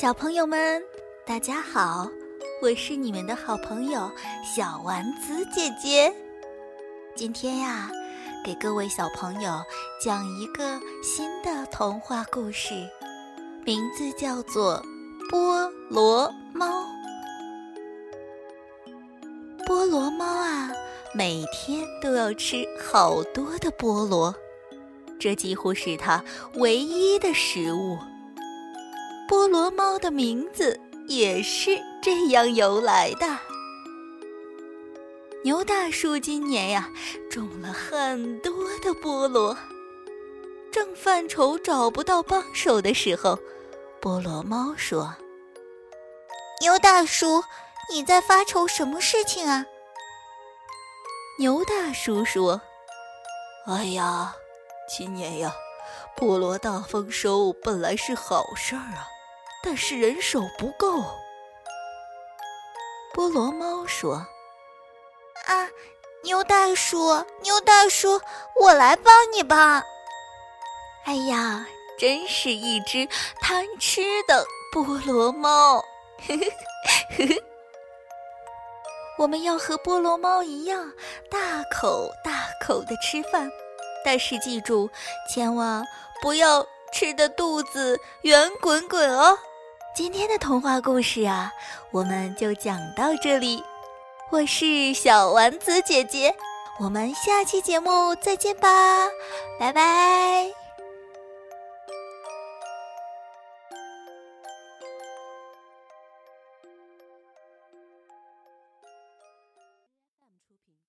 小朋友们，大家好，我是你们的好朋友小丸子姐姐。今天呀，给各位小朋友讲一个新的童话故事，名字叫做《菠萝猫》。菠萝猫啊，每天都要吃好多的菠萝，这几乎是它唯一的食物。菠萝猫的名字也是这样由来的。牛大叔今年呀种了很多的菠萝，正犯愁找不到帮手的时候，菠萝猫说：“牛大叔，你在发愁什么事情啊？”牛大叔说：“哎呀，今年呀，菠萝大丰收本来是好事儿啊。”但是人手不够，菠萝猫说：“啊，牛大叔，牛大叔，我来帮你吧。”哎呀，真是一只贪吃的菠萝猫！我们要和菠萝猫一样，大口大口的吃饭，但是记住，千万不要吃的肚子圆滚滚哦。今天的童话故事啊，我们就讲到这里。我是小丸子姐姐，我们下期节目再见吧，拜拜。